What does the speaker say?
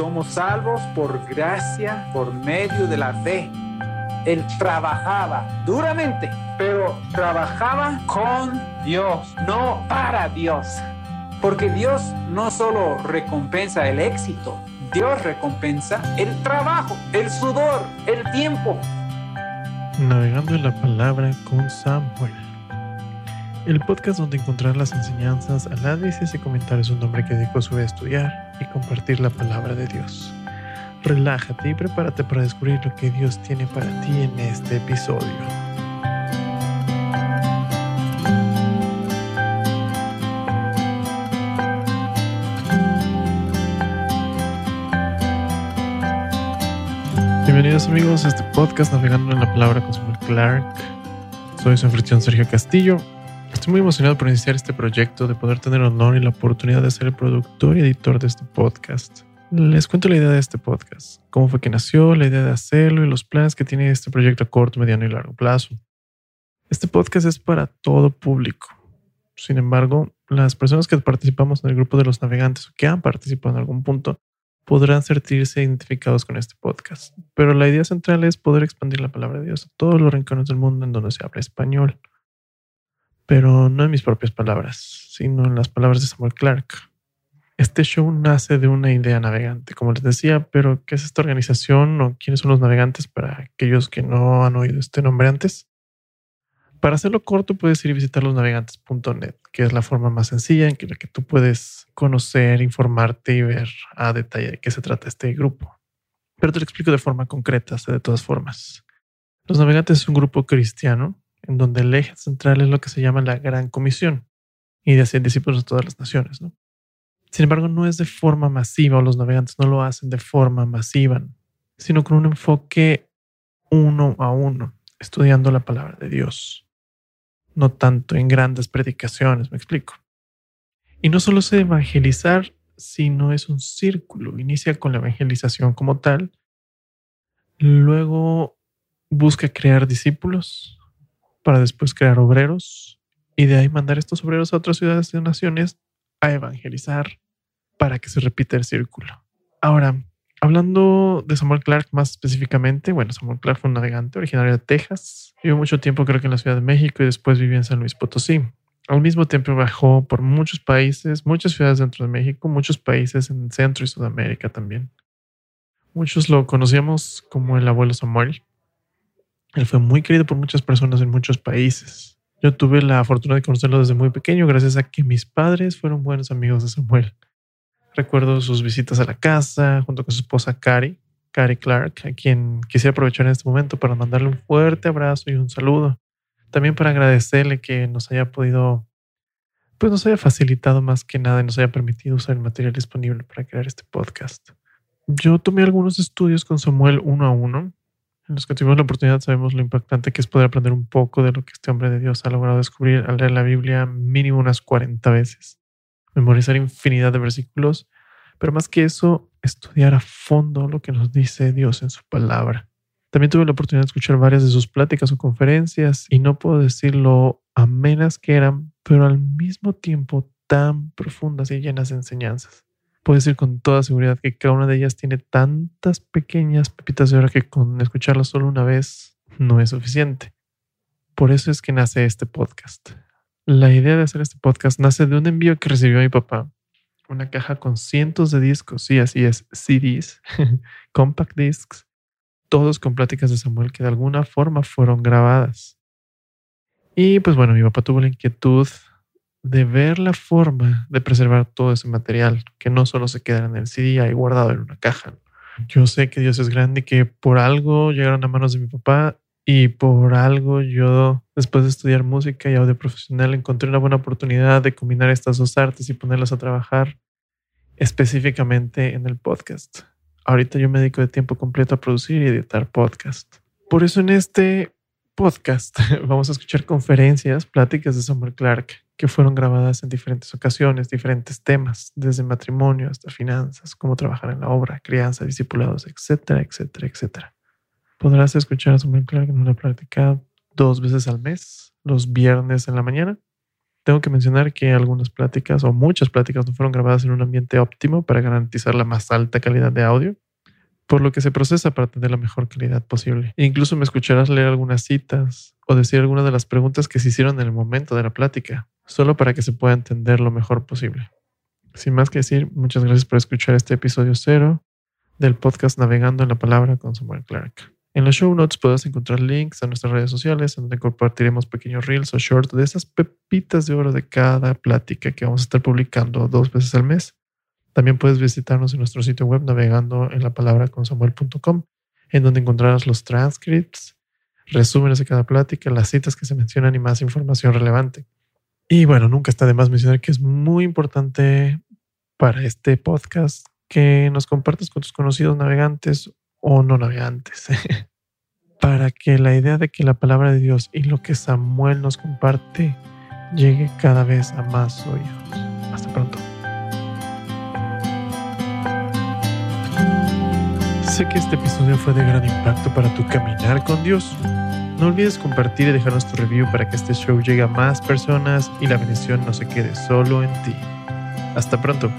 somos salvos por gracia, por medio de la fe. Él trabajaba duramente, pero trabajaba con Dios, no para Dios. Porque Dios no solo recompensa el éxito, Dios recompensa el trabajo, el sudor, el tiempo. Navegando en la palabra con Samuel. El podcast donde encontrar las enseñanzas, análisis y comentarios un hombre que dedicó su vida a estudiar y compartir la palabra de Dios. Relájate y prepárate para descubrir lo que Dios tiene para ti en este episodio. Bienvenidos amigos a este podcast Navegando en la Palabra con Samuel Clark. Soy su anfitrión Sergio Castillo. Estoy muy emocionado por iniciar este proyecto, de poder tener el honor y la oportunidad de ser el productor y editor de este podcast. Les cuento la idea de este podcast, cómo fue que nació, la idea de hacerlo y los planes que tiene este proyecto a corto, mediano y largo plazo. Este podcast es para todo público. Sin embargo, las personas que participamos en el grupo de los navegantes o que han participado en algún punto podrán sentirse identificados con este podcast. Pero la idea central es poder expandir la palabra de Dios a todos los rincones del mundo en donde se habla español. Pero no en mis propias palabras, sino en las palabras de Samuel Clark, este show nace de una idea navegante, como les decía, pero ¿qué es esta organización o quiénes son los navegantes para aquellos que no han oído este nombre antes? Para hacerlo corto, puedes ir a visitar losnavegantes.net, que es la forma más sencilla en la que tú puedes conocer, informarte y ver a detalle de qué se trata este grupo. Pero te lo explico de forma concreta, de todas formas. Los Navegantes es un grupo cristiano en donde el eje central es lo que se llama la Gran Comisión y de hacer discípulos de todas las naciones, ¿no? Sin embargo, no es de forma masiva o los navegantes no lo hacen de forma masiva, sino con un enfoque uno a uno, estudiando la palabra de Dios. No tanto en grandes predicaciones, me explico. Y no solo es evangelizar, sino es un círculo. Inicia con la evangelización como tal, luego busca crear discípulos para después crear obreros y de ahí mandar estos obreros a otras ciudades y naciones a evangelizar para que se repita el círculo. Ahora, hablando de Samuel Clark más específicamente, bueno, Samuel Clark fue un navegante originario de Texas. Vivió mucho tiempo creo que en la Ciudad de México y después vivió en San Luis Potosí. Al mismo tiempo viajó por muchos países, muchas ciudades dentro de México, muchos países en Centro y Sudamérica también. Muchos lo conocíamos como el abuelo Samuel. Él fue muy querido por muchas personas en muchos países. Yo tuve la fortuna de conocerlo desde muy pequeño gracias a que mis padres fueron buenos amigos de Samuel. Recuerdo sus visitas a la casa junto con su esposa Cari, Cari Clark, a quien quisiera aprovechar en este momento para mandarle un fuerte abrazo y un saludo. También para agradecerle que nos haya podido, pues nos haya facilitado más que nada y nos haya permitido usar el material disponible para crear este podcast. Yo tomé algunos estudios con Samuel uno a uno los que tuvimos la oportunidad sabemos lo impactante que es poder aprender un poco de lo que este hombre de Dios ha logrado descubrir al leer la Biblia mínimo unas 40 veces, memorizar infinidad de versículos, pero más que eso, estudiar a fondo lo que nos dice Dios en su palabra. También tuve la oportunidad de escuchar varias de sus pláticas o conferencias y no puedo decirlo amenas que eran, pero al mismo tiempo tan profundas y llenas de enseñanzas puedo decir con toda seguridad que cada una de ellas tiene tantas pequeñas pepitas de oro que con escucharlas solo una vez no es suficiente. Por eso es que nace este podcast. La idea de hacer este podcast nace de un envío que recibió mi papá. Una caja con cientos de discos, sí, así es, CDs, compact discs, todos con pláticas de Samuel que de alguna forma fueron grabadas. Y pues bueno, mi papá tuvo la inquietud de ver la forma de preservar todo ese material, que no solo se queda en el CD ahí guardado en una caja. Yo sé que Dios es grande y que por algo llegaron a manos de mi papá y por algo yo, después de estudiar música y audio profesional, encontré una buena oportunidad de combinar estas dos artes y ponerlas a trabajar específicamente en el podcast. Ahorita yo me dedico de tiempo completo a producir y editar podcast. Por eso en este podcast vamos a escuchar conferencias, pláticas de Samuel Clark que fueron grabadas en diferentes ocasiones, diferentes temas, desde matrimonio hasta finanzas, cómo trabajar en la obra, crianza, discipulados, etcétera, etcétera, etcétera. Podrás escuchar a Samuel Clark en una práctica dos veces al mes, los viernes en la mañana, Tengo que mencionar que algunas pláticas o muchas pláticas no fueron grabadas en un ambiente óptimo para garantizar la más alta calidad de audio, por lo que se procesa para tener la mejor calidad posible. E incluso me escucharás leer algunas citas o decir algunas de las preguntas que se hicieron en el momento de la plática, solo para que se pueda entender lo mejor posible. Sin más que decir, muchas gracias por escuchar este episodio cero del podcast Navegando en la Palabra con Samuel Clark. En los show notes puedes encontrar links a nuestras redes sociales en donde compartiremos pequeños reels o shorts de esas pepitas de oro de cada plática que vamos a estar publicando dos veces al mes. También puedes visitarnos en nuestro sitio web navegando en la palabra con Samuel.com, en donde encontrarás los transcripts, resúmenes de cada plática, las citas que se mencionan y más información relevante. Y bueno, nunca está de más mencionar que es muy importante para este podcast que nos compartas con tus conocidos navegantes o no navegantes, para que la idea de que la palabra de Dios y lo que Samuel nos comparte llegue cada vez a más oídos. Hasta pronto. Sé que este episodio fue de gran impacto para tu caminar con Dios. No olvides compartir y dejarnos tu review para que este show llegue a más personas y la bendición no se quede solo en ti. Hasta pronto.